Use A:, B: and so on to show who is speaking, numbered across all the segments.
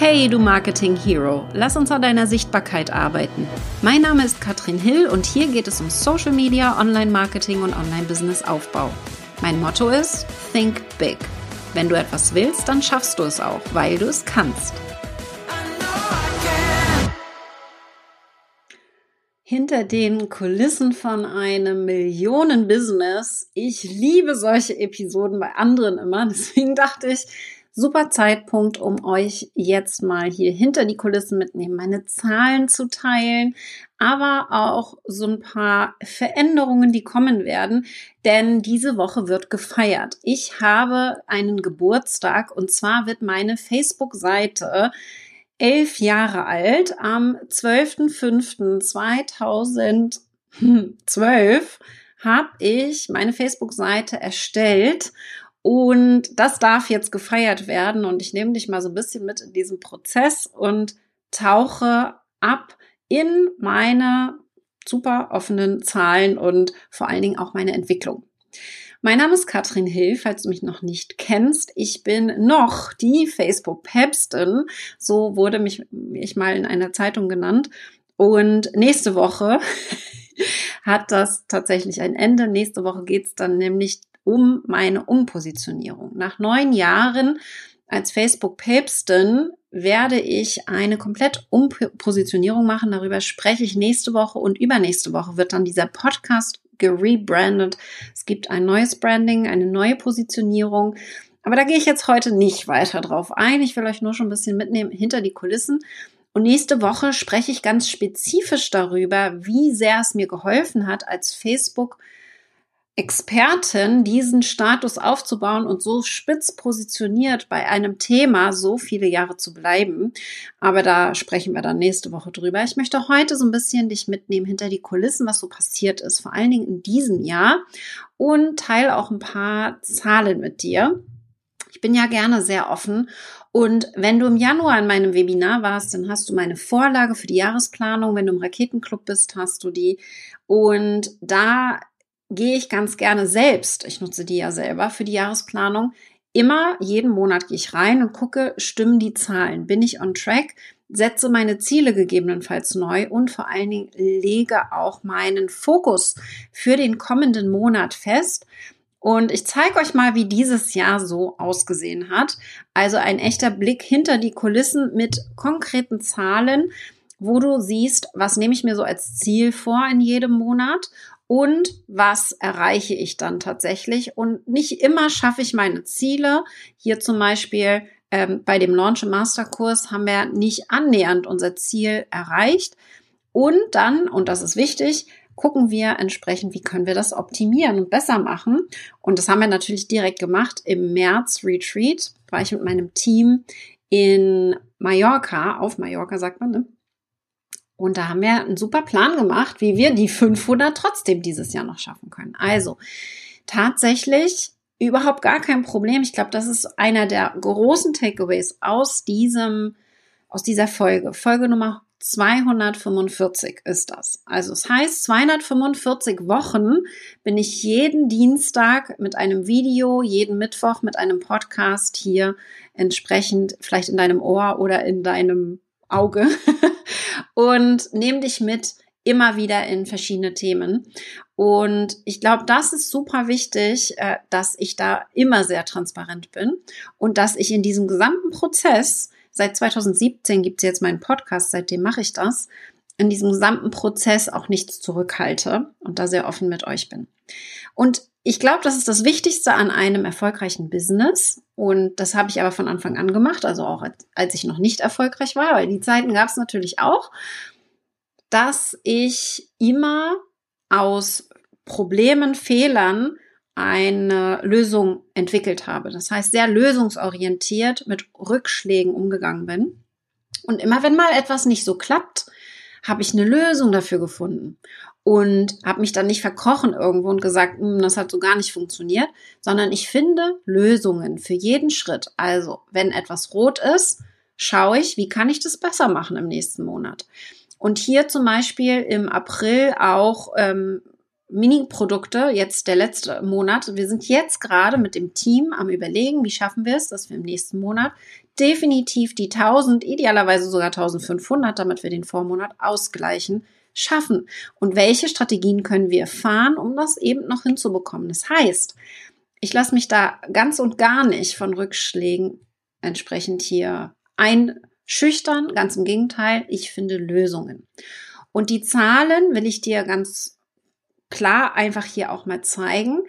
A: Hey, du Marketing Hero, lass uns an deiner Sichtbarkeit arbeiten. Mein Name ist Katrin Hill und hier geht es um Social Media, Online-Marketing und Online-Business-Aufbau. Mein Motto ist Think Big. Wenn du etwas willst, dann schaffst du es auch, weil du es kannst. Hinter den Kulissen von einem Millionen-Business. Ich liebe solche Episoden bei anderen immer. Deswegen dachte ich, super Zeitpunkt, um euch jetzt mal hier hinter die Kulissen mitnehmen, meine Zahlen zu teilen, aber auch so ein paar Veränderungen, die kommen werden, denn diese Woche wird gefeiert. Ich habe einen Geburtstag und zwar wird meine Facebook-Seite elf Jahre alt. Am 12.05.2012 habe ich meine Facebook-Seite erstellt und das darf jetzt gefeiert werden. Und ich nehme dich mal so ein bisschen mit in diesem Prozess und tauche ab in meine super offenen Zahlen und vor allen Dingen auch meine Entwicklung. Mein Name ist Katrin Hill, falls du mich noch nicht kennst. Ich bin noch die Facebook-Päpstin. So wurde mich ich mal in einer Zeitung genannt. Und nächste Woche hat das tatsächlich ein Ende. Nächste Woche geht es dann nämlich um meine Umpositionierung. Nach neun Jahren als Facebook-Päpstin werde ich eine komplett Umpositionierung machen. Darüber spreche ich nächste Woche und übernächste Woche wird dann dieser Podcast gerebrandet. Es gibt ein neues Branding, eine neue Positionierung. Aber da gehe ich jetzt heute nicht weiter drauf ein. Ich will euch nur schon ein bisschen mitnehmen hinter die Kulissen. Und nächste Woche spreche ich ganz spezifisch darüber, wie sehr es mir geholfen hat, als Facebook Experten diesen Status aufzubauen und so spitz positioniert bei einem Thema so viele Jahre zu bleiben. Aber da sprechen wir dann nächste Woche drüber. Ich möchte heute so ein bisschen dich mitnehmen hinter die Kulissen, was so passiert ist, vor allen Dingen in diesem Jahr und teile auch ein paar Zahlen mit dir. Ich bin ja gerne sehr offen und wenn du im Januar in meinem Webinar warst, dann hast du meine Vorlage für die Jahresplanung. Wenn du im Raketenclub bist, hast du die. Und da gehe ich ganz gerne selbst, ich nutze die ja selber für die Jahresplanung, immer jeden Monat gehe ich rein und gucke, stimmen die Zahlen, bin ich on track, setze meine Ziele gegebenenfalls neu und vor allen Dingen lege auch meinen Fokus für den kommenden Monat fest. Und ich zeige euch mal, wie dieses Jahr so ausgesehen hat. Also ein echter Blick hinter die Kulissen mit konkreten Zahlen, wo du siehst, was nehme ich mir so als Ziel vor in jedem Monat und was erreiche ich dann tatsächlich. Und nicht immer schaffe ich meine Ziele. Hier zum Beispiel ähm, bei dem Launch Masterkurs haben wir nicht annähernd unser Ziel erreicht. Und dann, und das ist wichtig, gucken wir entsprechend, wie können wir das optimieren und besser machen. Und das haben wir natürlich direkt gemacht. Im März Retreat war ich mit meinem Team in Mallorca, auf Mallorca sagt man, ne? Und da haben wir einen super Plan gemacht, wie wir die 500 trotzdem dieses Jahr noch schaffen können. Also tatsächlich überhaupt gar kein Problem. Ich glaube, das ist einer der großen Takeaways aus diesem, aus dieser Folge. Folge Nummer 245 ist das. Also es heißt, 245 Wochen bin ich jeden Dienstag mit einem Video, jeden Mittwoch mit einem Podcast hier entsprechend vielleicht in deinem Ohr oder in deinem Auge und nehme dich mit immer wieder in verschiedene Themen. Und ich glaube, das ist super wichtig, äh, dass ich da immer sehr transparent bin und dass ich in diesem gesamten Prozess, seit 2017 gibt es jetzt meinen Podcast, seitdem mache ich das, in diesem gesamten Prozess auch nichts zurückhalte und da sehr offen mit euch bin. Und ich glaube, das ist das Wichtigste an einem erfolgreichen Business. Und das habe ich aber von Anfang an gemacht, also auch als ich noch nicht erfolgreich war, weil die Zeiten gab es natürlich auch, dass ich immer aus Problemen, Fehlern eine Lösung entwickelt habe. Das heißt, sehr lösungsorientiert mit Rückschlägen umgegangen bin. Und immer wenn mal etwas nicht so klappt, habe ich eine Lösung dafür gefunden und habe mich dann nicht verkrochen irgendwo und gesagt, hm, das hat so gar nicht funktioniert, sondern ich finde Lösungen für jeden Schritt. Also, wenn etwas rot ist, schaue ich, wie kann ich das besser machen im nächsten Monat. Und hier zum Beispiel im April auch ähm, Mini-Produkte, jetzt der letzte Monat. Wir sind jetzt gerade mit dem Team am Überlegen, wie schaffen wir es, dass wir im nächsten Monat definitiv die 1000, idealerweise sogar 1500, damit wir den Vormonat ausgleichen, schaffen. Und welche Strategien können wir fahren, um das eben noch hinzubekommen? Das heißt, ich lasse mich da ganz und gar nicht von Rückschlägen entsprechend hier einschüchtern. Ganz im Gegenteil, ich finde Lösungen. Und die Zahlen will ich dir ganz klar einfach hier auch mal zeigen,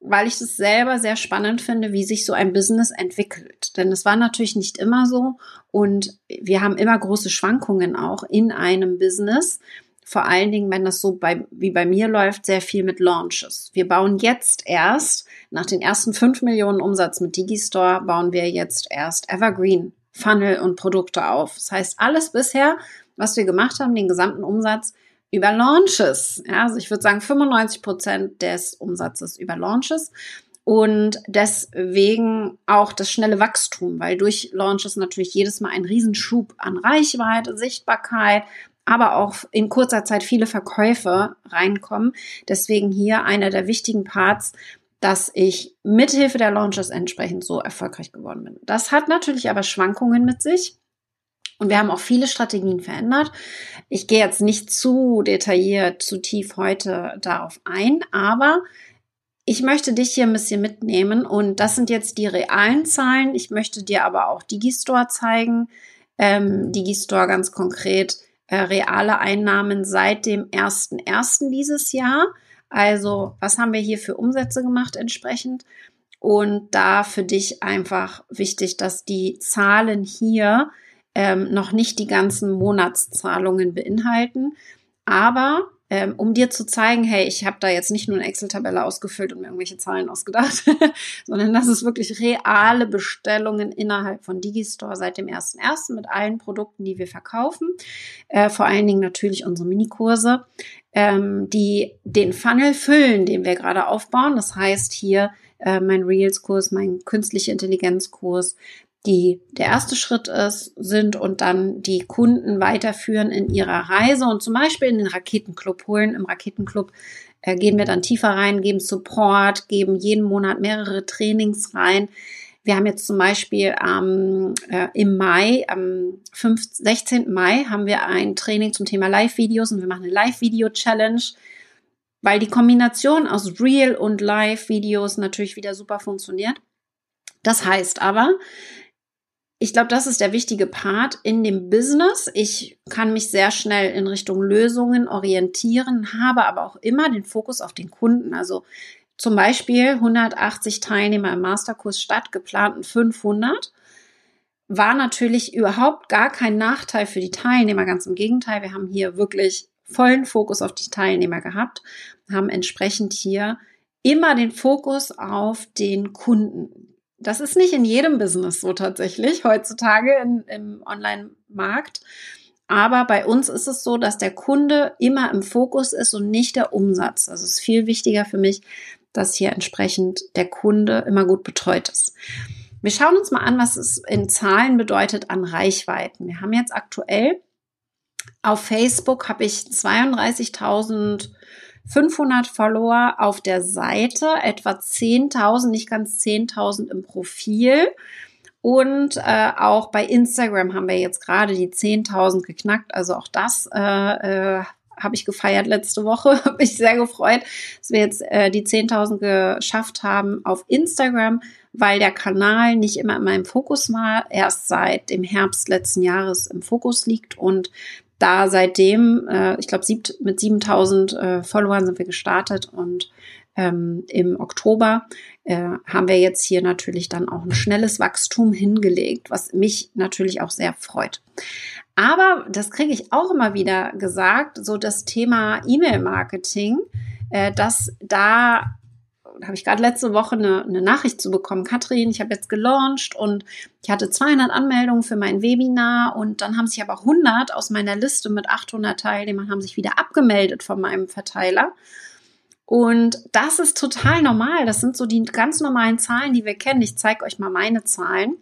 A: weil ich das selber sehr spannend finde, wie sich so ein Business entwickelt. Denn es war natürlich nicht immer so und wir haben immer große Schwankungen auch in einem Business. Vor allen Dingen, wenn das so bei, wie bei mir läuft, sehr viel mit Launches. Wir bauen jetzt erst, nach den ersten fünf Millionen Umsatz mit Digistore, bauen wir jetzt erst Evergreen Funnel und Produkte auf. Das heißt, alles bisher, was wir gemacht haben, den gesamten Umsatz, über Launches. Ja, also ich würde sagen 95 Prozent des Umsatzes über Launches. Und deswegen auch das schnelle Wachstum, weil durch Launches natürlich jedes Mal ein Riesenschub an Reichweite, Sichtbarkeit, aber auch in kurzer Zeit viele Verkäufe reinkommen. Deswegen hier einer der wichtigen Parts, dass ich mithilfe der Launches entsprechend so erfolgreich geworden bin. Das hat natürlich aber Schwankungen mit sich. Und wir haben auch viele Strategien verändert. Ich gehe jetzt nicht zu detailliert, zu tief heute darauf ein, aber ich möchte dich hier ein bisschen mitnehmen und das sind jetzt die realen Zahlen. Ich möchte dir aber auch Digistore zeigen. Ähm, Digistore ganz konkret äh, reale Einnahmen seit dem 1.1. dieses Jahr. Also was haben wir hier für Umsätze gemacht entsprechend? Und da für dich einfach wichtig, dass die Zahlen hier ähm, noch nicht die ganzen Monatszahlungen beinhalten. Aber ähm, um dir zu zeigen, hey, ich habe da jetzt nicht nur eine Excel-Tabelle ausgefüllt und mir irgendwelche Zahlen ausgedacht, sondern das ist wirklich reale Bestellungen innerhalb von Digistore seit dem 1.1. mit allen Produkten, die wir verkaufen. Äh, vor allen Dingen natürlich unsere Minikurse, ähm, die den Funnel füllen, den wir gerade aufbauen. Das heißt hier äh, mein Reels-Kurs, mein künstliche Intelligenz-Kurs, die der erste Schritt ist, sind und dann die Kunden weiterführen in ihrer Reise und zum Beispiel in den Raketenclub holen. Im Raketenclub äh, gehen wir dann tiefer rein, geben Support, geben jeden Monat mehrere Trainings rein. Wir haben jetzt zum Beispiel ähm, äh, im Mai, am 5, 16. Mai, haben wir ein Training zum Thema Live-Videos und wir machen eine Live-Video-Challenge, weil die Kombination aus Real und Live-Videos natürlich wieder super funktioniert. Das heißt aber, ich glaube, das ist der wichtige Part in dem Business. Ich kann mich sehr schnell in Richtung Lösungen orientieren, habe aber auch immer den Fokus auf den Kunden. Also zum Beispiel 180 Teilnehmer im Masterkurs statt geplanten 500 war natürlich überhaupt gar kein Nachteil für die Teilnehmer. Ganz im Gegenteil, wir haben hier wirklich vollen Fokus auf die Teilnehmer gehabt, haben entsprechend hier immer den Fokus auf den Kunden. Das ist nicht in jedem Business so tatsächlich heutzutage in, im Online-Markt. Aber bei uns ist es so, dass der Kunde immer im Fokus ist und nicht der Umsatz. Also es ist viel wichtiger für mich, dass hier entsprechend der Kunde immer gut betreut ist. Wir schauen uns mal an, was es in Zahlen bedeutet an Reichweiten. Wir haben jetzt aktuell auf Facebook habe ich 32.000 500 Follower auf der Seite, etwa 10.000, nicht ganz 10.000 im Profil. Und äh, auch bei Instagram haben wir jetzt gerade die 10.000 geknackt. Also auch das äh, äh, habe ich gefeiert letzte Woche. habe ich sehr gefreut, dass wir jetzt äh, die 10.000 geschafft haben auf Instagram, weil der Kanal nicht immer in meinem Fokus war, erst seit dem Herbst letzten Jahres im Fokus liegt und da seitdem, äh, ich glaube, mit 7000 äh, Followern sind wir gestartet und ähm, im Oktober äh, haben wir jetzt hier natürlich dann auch ein schnelles Wachstum hingelegt, was mich natürlich auch sehr freut. Aber das kriege ich auch immer wieder gesagt, so das Thema E-Mail-Marketing, äh, dass da da habe ich gerade letzte Woche eine, eine Nachricht zu bekommen. Katrin, ich habe jetzt gelauncht und ich hatte 200 Anmeldungen für mein Webinar und dann haben sich aber 100 aus meiner Liste mit 800 Teilnehmern haben sich wieder abgemeldet von meinem Verteiler. Und das ist total normal. Das sind so die ganz normalen Zahlen, die wir kennen. Ich zeige euch mal meine Zahlen,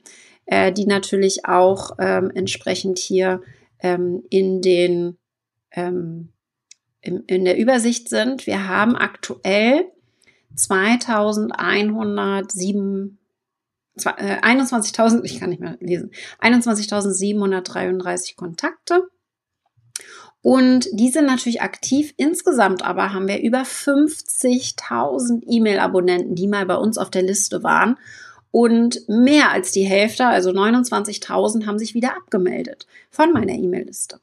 A: äh, die natürlich auch ähm, entsprechend hier ähm, in den ähm, in der Übersicht sind, wir haben aktuell 2107 21.000, äh, ich kann nicht mehr lesen, 21.733 Kontakte. Und die sind natürlich aktiv. Insgesamt aber haben wir über 50.000 E-Mail-Abonnenten, die mal bei uns auf der Liste waren. Und mehr als die Hälfte, also 29.000, haben sich wieder abgemeldet von meiner E-Mail-Liste.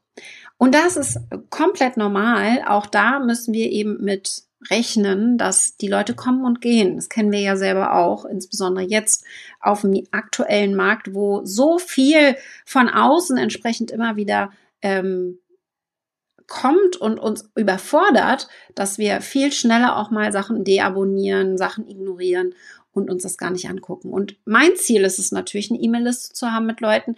A: Und das ist komplett normal. Auch da müssen wir eben mit rechnen, dass die Leute kommen und gehen. Das kennen wir ja selber auch, insbesondere jetzt auf dem aktuellen Markt, wo so viel von außen entsprechend immer wieder ähm, kommt und uns überfordert, dass wir viel schneller auch mal Sachen deabonnieren, Sachen ignorieren und uns das gar nicht angucken. Und mein Ziel ist es natürlich, eine E-Mail-Liste zu haben mit Leuten,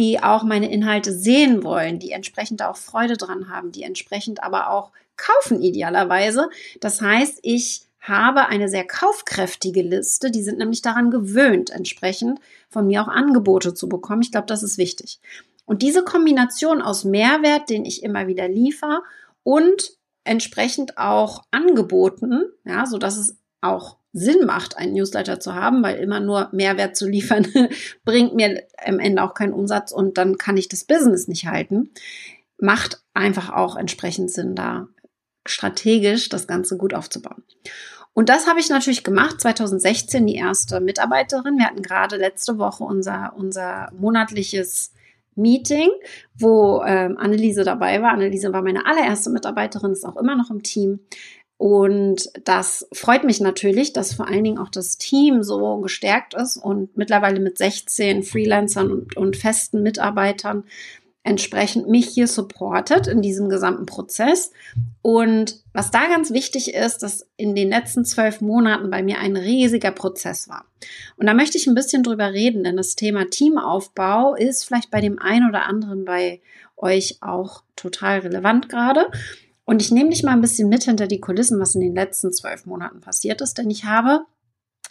A: die auch meine Inhalte sehen wollen, die entsprechend auch Freude dran haben, die entsprechend aber auch kaufen idealerweise. Das heißt, ich habe eine sehr kaufkräftige Liste. Die sind nämlich daran gewöhnt, entsprechend von mir auch Angebote zu bekommen. Ich glaube, das ist wichtig. Und diese Kombination aus Mehrwert, den ich immer wieder liefere und entsprechend auch Angeboten, ja, so dass es auch Sinn macht, einen Newsletter zu haben, weil immer nur Mehrwert zu liefern bringt mir am Ende auch keinen Umsatz und dann kann ich das Business nicht halten. Macht einfach auch entsprechend Sinn, da strategisch das Ganze gut aufzubauen. Und das habe ich natürlich gemacht, 2016 die erste Mitarbeiterin. Wir hatten gerade letzte Woche unser, unser monatliches Meeting, wo ähm, Anneliese dabei war. Anneliese war meine allererste Mitarbeiterin, ist auch immer noch im Team. Und das freut mich natürlich, dass vor allen Dingen auch das Team so gestärkt ist und mittlerweile mit 16 Freelancern und, und festen Mitarbeitern entsprechend mich hier supportet in diesem gesamten Prozess. Und was da ganz wichtig ist, dass in den letzten zwölf Monaten bei mir ein riesiger Prozess war. Und da möchte ich ein bisschen drüber reden, denn das Thema Teamaufbau ist vielleicht bei dem einen oder anderen bei euch auch total relevant gerade. Und ich nehme dich mal ein bisschen mit hinter die Kulissen, was in den letzten zwölf Monaten passiert ist, denn ich habe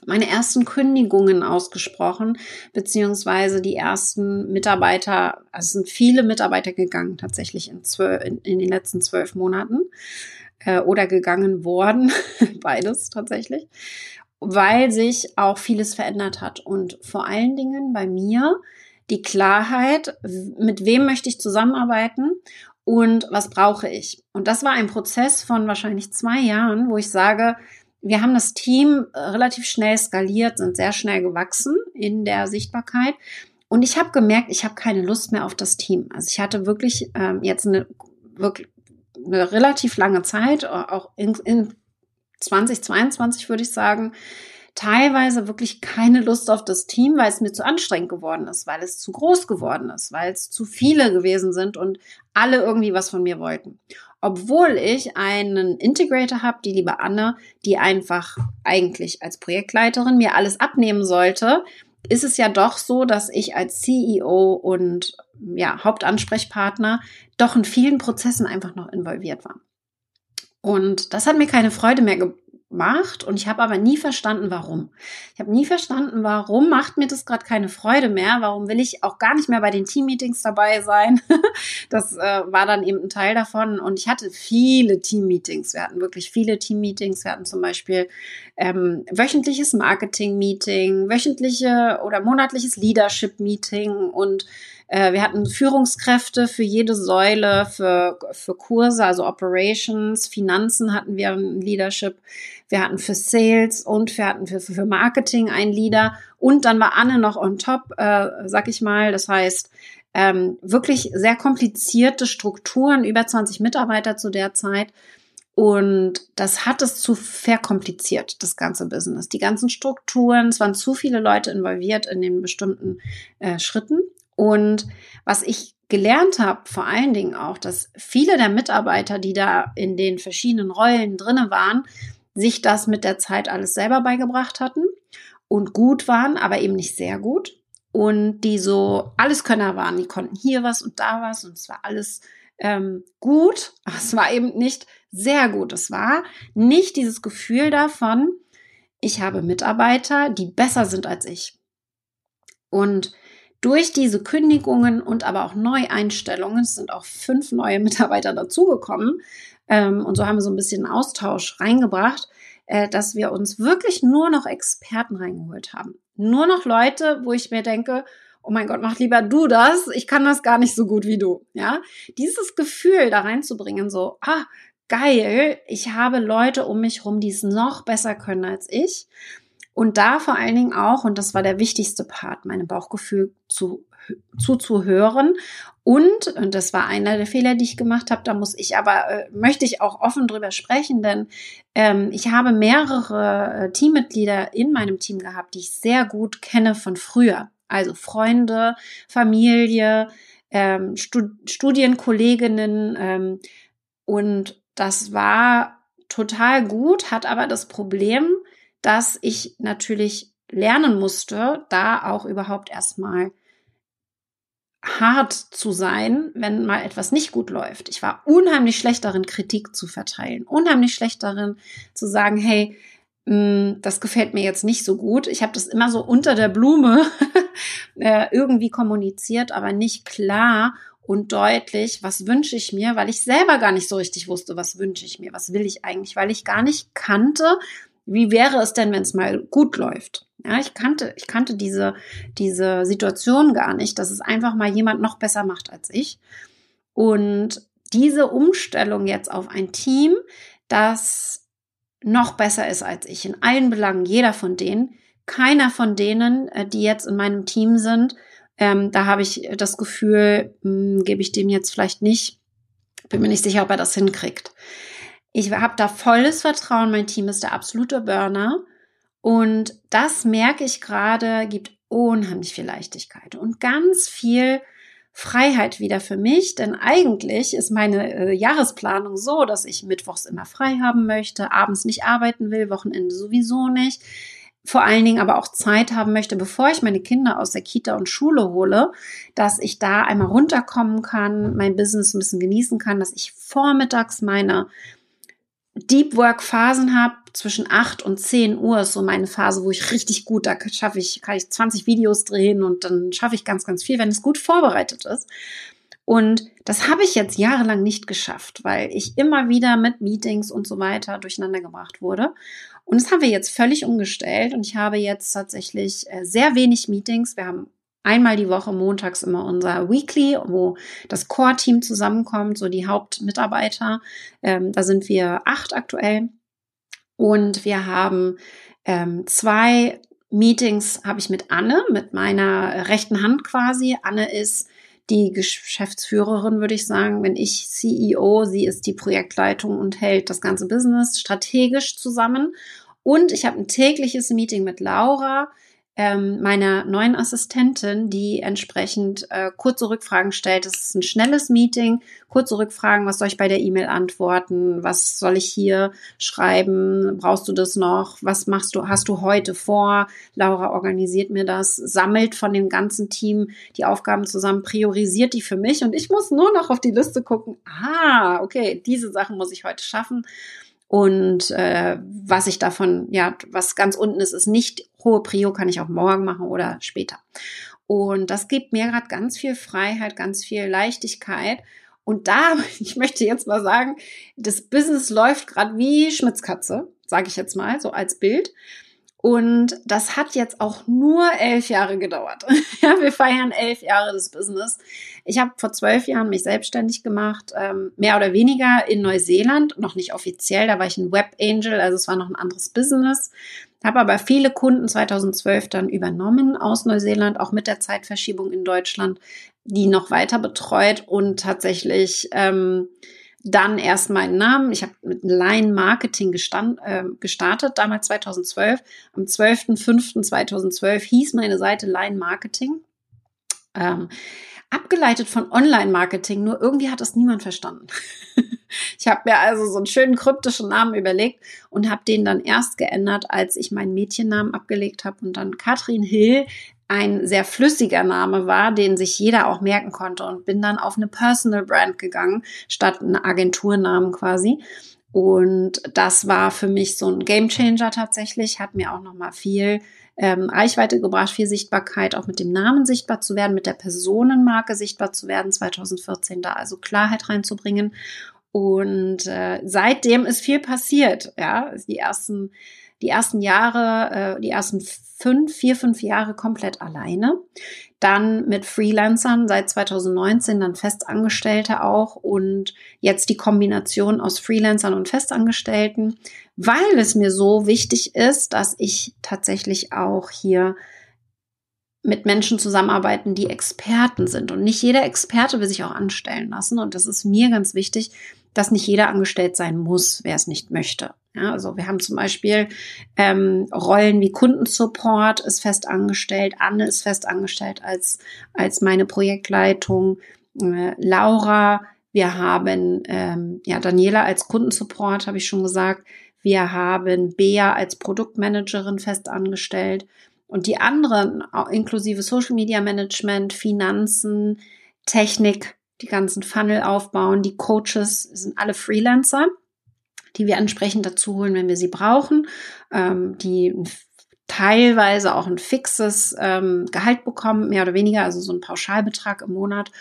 A: meine ersten Kündigungen ausgesprochen, beziehungsweise die ersten Mitarbeiter, also es sind viele Mitarbeiter gegangen tatsächlich in, zwölf, in, in den letzten zwölf Monaten äh, oder gegangen worden, beides tatsächlich, weil sich auch vieles verändert hat. Und vor allen Dingen bei mir die Klarheit, mit wem möchte ich zusammenarbeiten und was brauche ich. Und das war ein Prozess von wahrscheinlich zwei Jahren, wo ich sage, wir haben das Team äh, relativ schnell skaliert, sind sehr schnell gewachsen in der Sichtbarkeit. Und ich habe gemerkt, ich habe keine Lust mehr auf das Team. Also ich hatte wirklich ähm, jetzt eine, wirklich eine relativ lange Zeit, auch in, in 2022 würde ich sagen, teilweise wirklich keine Lust auf das Team, weil es mir zu anstrengend geworden ist, weil es zu groß geworden ist, weil es zu viele gewesen sind und alle irgendwie was von mir wollten. Obwohl ich einen Integrator habe, die liebe Anne, die einfach eigentlich als Projektleiterin mir alles abnehmen sollte, ist es ja doch so, dass ich als CEO und ja, Hauptansprechpartner doch in vielen Prozessen einfach noch involviert war. Und das hat mir keine Freude mehr macht und ich habe aber nie verstanden, warum. Ich habe nie verstanden, warum macht mir das gerade keine Freude mehr, warum will ich auch gar nicht mehr bei den Teammeetings dabei sein. das äh, war dann eben ein Teil davon und ich hatte viele Teammeetings. Wir hatten wirklich viele Teammeetings. Wir hatten zum Beispiel ähm, wöchentliches Marketing-Meeting, wöchentliche oder monatliches Leadership-Meeting und äh, wir hatten Führungskräfte für jede Säule, für, für Kurse, also Operations, Finanzen hatten wir ein Leadership. Wir hatten für Sales und wir hatten für, für Marketing ein Leader. Und dann war Anne noch on top, äh, sag ich mal. Das heißt, ähm, wirklich sehr komplizierte Strukturen, über 20 Mitarbeiter zu der Zeit. Und das hat es zu verkompliziert, das ganze Business. Die ganzen Strukturen, es waren zu viele Leute involviert in den bestimmten äh, Schritten. Und was ich gelernt habe, vor allen Dingen auch, dass viele der Mitarbeiter, die da in den verschiedenen Rollen drinne waren, sich das mit der Zeit alles selber beigebracht hatten und gut waren, aber eben nicht sehr gut. Und die so Alleskönner waren, die konnten hier was und da was und es war alles ähm, gut, aber es war eben nicht sehr gut. Es war nicht dieses Gefühl davon, ich habe Mitarbeiter, die besser sind als ich. Und durch diese Kündigungen und aber auch Neueinstellungen, sind auch fünf neue Mitarbeiter dazugekommen, ähm, und so haben wir so ein bisschen Austausch reingebracht, äh, dass wir uns wirklich nur noch Experten reingeholt haben. Nur noch Leute, wo ich mir denke, oh mein Gott, mach lieber du das, ich kann das gar nicht so gut wie du, ja? Dieses Gefühl da reinzubringen, so, ah, geil, ich habe Leute um mich rum, die es noch besser können als ich. Und da vor allen Dingen auch, und das war der wichtigste Part, meinem Bauchgefühl zu, zuzuhören. Und, und das war einer der Fehler, die ich gemacht habe, da muss ich aber, äh, möchte ich auch offen drüber sprechen, denn ähm, ich habe mehrere äh, Teammitglieder in meinem Team gehabt, die ich sehr gut kenne von früher. Also Freunde, Familie, ähm, Stud Studienkolleginnen ähm, und das war total gut, hat aber das Problem, dass ich natürlich lernen musste, da auch überhaupt erstmal hart zu sein, wenn mal etwas nicht gut läuft. Ich war unheimlich schlecht darin, Kritik zu verteilen, unheimlich schlecht darin zu sagen, hey, hm, das gefällt mir jetzt nicht so gut. Ich habe das immer so unter der Blume äh, irgendwie kommuniziert, aber nicht klar und deutlich, was wünsche ich mir, weil ich selber gar nicht so richtig wusste, was wünsche ich mir, was will ich eigentlich, weil ich gar nicht kannte, wie wäre es denn, wenn es mal gut läuft. Ja, ich kannte, ich kannte diese, diese Situation gar nicht, dass es einfach mal jemand noch besser macht als ich. Und diese Umstellung jetzt auf ein Team, das noch besser ist als ich in allen Belangen, jeder von denen, keiner von denen, äh, die jetzt in meinem Team sind, ähm, da habe ich das Gefühl, hm, gebe ich dem jetzt vielleicht nicht, bin mir nicht sicher, ob er das hinkriegt. Ich habe da volles Vertrauen, mein Team ist der absolute Burner. Und das merke ich gerade, gibt unheimlich viel Leichtigkeit und ganz viel Freiheit wieder für mich, denn eigentlich ist meine äh, Jahresplanung so, dass ich mittwochs immer frei haben möchte, abends nicht arbeiten will, Wochenende sowieso nicht. Vor allen Dingen aber auch Zeit haben möchte, bevor ich meine Kinder aus der Kita und Schule hole, dass ich da einmal runterkommen kann, mein Business ein bisschen genießen kann, dass ich vormittags meine Deep Work Phasen habe, zwischen 8 und 10 Uhr ist so meine Phase, wo ich richtig gut, da schaffe ich, kann ich 20 Videos drehen und dann schaffe ich ganz, ganz viel, wenn es gut vorbereitet ist. Und das habe ich jetzt jahrelang nicht geschafft, weil ich immer wieder mit Meetings und so weiter durcheinander gebracht wurde. Und das haben wir jetzt völlig umgestellt und ich habe jetzt tatsächlich äh, sehr wenig Meetings. Wir haben einmal die Woche montags immer unser Weekly, wo das Core-Team zusammenkommt, so die Hauptmitarbeiter. Ähm, da sind wir acht aktuell. Und wir haben ähm, zwei Meetings habe ich mit Anne, mit meiner rechten Hand quasi. Anne ist die Geschäftsführerin, würde ich sagen, wenn ich CEO, sie ist die Projektleitung und hält das ganze Business strategisch zusammen. Und ich habe ein tägliches Meeting mit Laura, ähm, meiner neuen Assistentin, die entsprechend äh, kurze Rückfragen stellt. Es ist ein schnelles Meeting, kurze Rückfragen, was soll ich bei der E-Mail antworten, was soll ich hier schreiben, brauchst du das noch, was machst du, hast du heute vor? Laura organisiert mir das, sammelt von dem ganzen Team die Aufgaben zusammen, priorisiert die für mich und ich muss nur noch auf die Liste gucken, ah, okay, diese Sachen muss ich heute schaffen. Und äh, was ich davon, ja, was ganz unten ist, ist nicht hohe Prio, kann ich auch morgen machen oder später. Und das gibt mir gerade ganz viel Freiheit, ganz viel Leichtigkeit. Und da, ich möchte jetzt mal sagen, das Business läuft gerade wie Schmitzkatze, sage ich jetzt mal, so als Bild. Und das hat jetzt auch nur elf Jahre gedauert. ja, wir feiern elf Jahre des Business. Ich habe vor zwölf Jahren mich selbstständig gemacht, ähm, mehr oder weniger in Neuseeland, noch nicht offiziell. Da war ich ein Web Angel, also es war noch ein anderes Business. Habe aber viele Kunden 2012 dann übernommen aus Neuseeland, auch mit der Zeitverschiebung in Deutschland, die noch weiter betreut und tatsächlich ähm, dann erst meinen Namen. Ich habe mit Line Marketing gestand, äh, gestartet, damals 2012. Am 12.05.2012 hieß meine Seite Line Marketing. Ähm, abgeleitet von Online-Marketing, nur irgendwie hat das niemand verstanden. ich habe mir also so einen schönen kryptischen Namen überlegt und habe den dann erst geändert, als ich meinen Mädchennamen abgelegt habe und dann Katrin Hill ein sehr flüssiger Name war, den sich jeder auch merken konnte und bin dann auf eine Personal Brand gegangen, statt einen Agenturnamen quasi. Und das war für mich so ein Gamechanger tatsächlich, hat mir auch nochmal viel ähm, Reichweite gebracht, viel Sichtbarkeit, auch mit dem Namen sichtbar zu werden, mit der Personenmarke sichtbar zu werden, 2014 da also Klarheit reinzubringen. Und äh, seitdem ist viel passiert. Ja, die ersten die ersten Jahre, äh, die ersten fünf, vier, fünf Jahre komplett alleine. Dann mit Freelancern seit 2019, dann Festangestellte auch und jetzt die Kombination aus Freelancern und Festangestellten, weil es mir so wichtig ist, dass ich tatsächlich auch hier mit Menschen zusammenarbeiten, die Experten sind. Und nicht jeder Experte will sich auch anstellen lassen. Und das ist mir ganz wichtig, dass nicht jeder angestellt sein muss, wer es nicht möchte. Ja, also wir haben zum Beispiel ähm, Rollen wie Kundensupport ist fest angestellt, Anne ist fest angestellt als, als meine Projektleitung, äh, Laura, wir haben ähm, ja Daniela als Kundensupport, habe ich schon gesagt. Wir haben Bea als Produktmanagerin fest angestellt. Und die anderen, inklusive Social Media Management, Finanzen, Technik, die ganzen Funnel aufbauen, die Coaches sind alle Freelancer, die wir entsprechend dazu holen, wenn wir sie brauchen, ähm, die teilweise auch ein fixes ähm, Gehalt bekommen, mehr oder weniger, also so ein Pauschalbetrag im Monat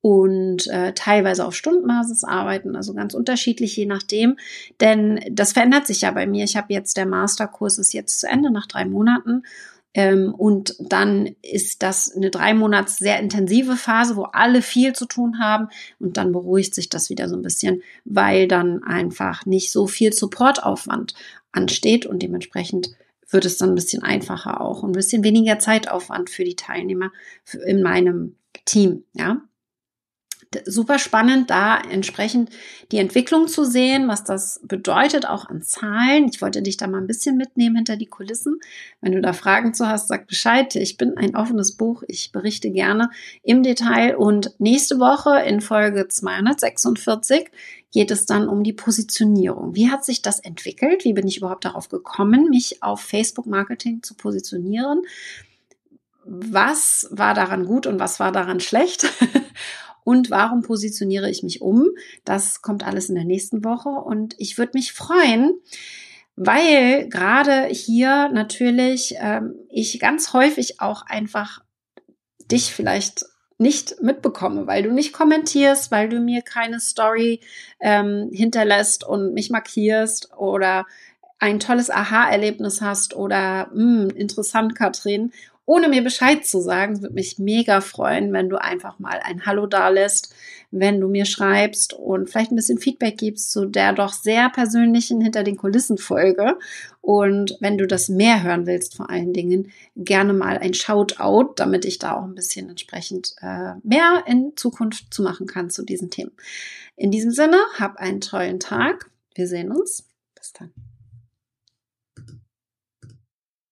A: und äh, teilweise auf Stundenbasis arbeiten, also ganz unterschiedlich, je nachdem. Denn das verändert sich ja bei mir. Ich habe jetzt, der Masterkurs ist jetzt zu Ende nach drei Monaten und dann ist das eine drei Monats sehr intensive Phase, wo alle viel zu tun haben. Und dann beruhigt sich das wieder so ein bisschen, weil dann einfach nicht so viel Supportaufwand ansteht und dementsprechend wird es dann ein bisschen einfacher auch und ein bisschen weniger Zeitaufwand für die Teilnehmer in meinem Team, ja super spannend, da entsprechend die Entwicklung zu sehen, was das bedeutet, auch an Zahlen. Ich wollte dich da mal ein bisschen mitnehmen hinter die Kulissen. Wenn du da Fragen zu hast, sag Bescheid. Ich bin ein offenes Buch. Ich berichte gerne im Detail. Und nächste Woche in Folge 246 geht es dann um die Positionierung. Wie hat sich das entwickelt? Wie bin ich überhaupt darauf gekommen, mich auf Facebook Marketing zu positionieren? Was war daran gut und was war daran schlecht? und warum positioniere ich mich um. Das kommt alles in der nächsten Woche und ich würde mich freuen, weil gerade hier natürlich ähm, ich ganz häufig auch einfach dich vielleicht nicht mitbekomme, weil du nicht kommentierst, weil du mir keine Story ähm, hinterlässt und mich markierst oder ein tolles Aha-Erlebnis hast oder mh, hm, interessant, Katrin ohne mir Bescheid zu sagen. Es würde mich mega freuen, wenn du einfach mal ein Hallo da lässt, wenn du mir schreibst und vielleicht ein bisschen Feedback gibst zu der doch sehr persönlichen hinter den Kulissen Folge. Und wenn du das mehr hören willst, vor allen Dingen gerne mal ein Shoutout, damit ich da auch ein bisschen entsprechend äh, mehr in Zukunft zu machen kann zu diesen Themen. In diesem Sinne, hab einen tollen Tag. Wir sehen uns. Bis dann.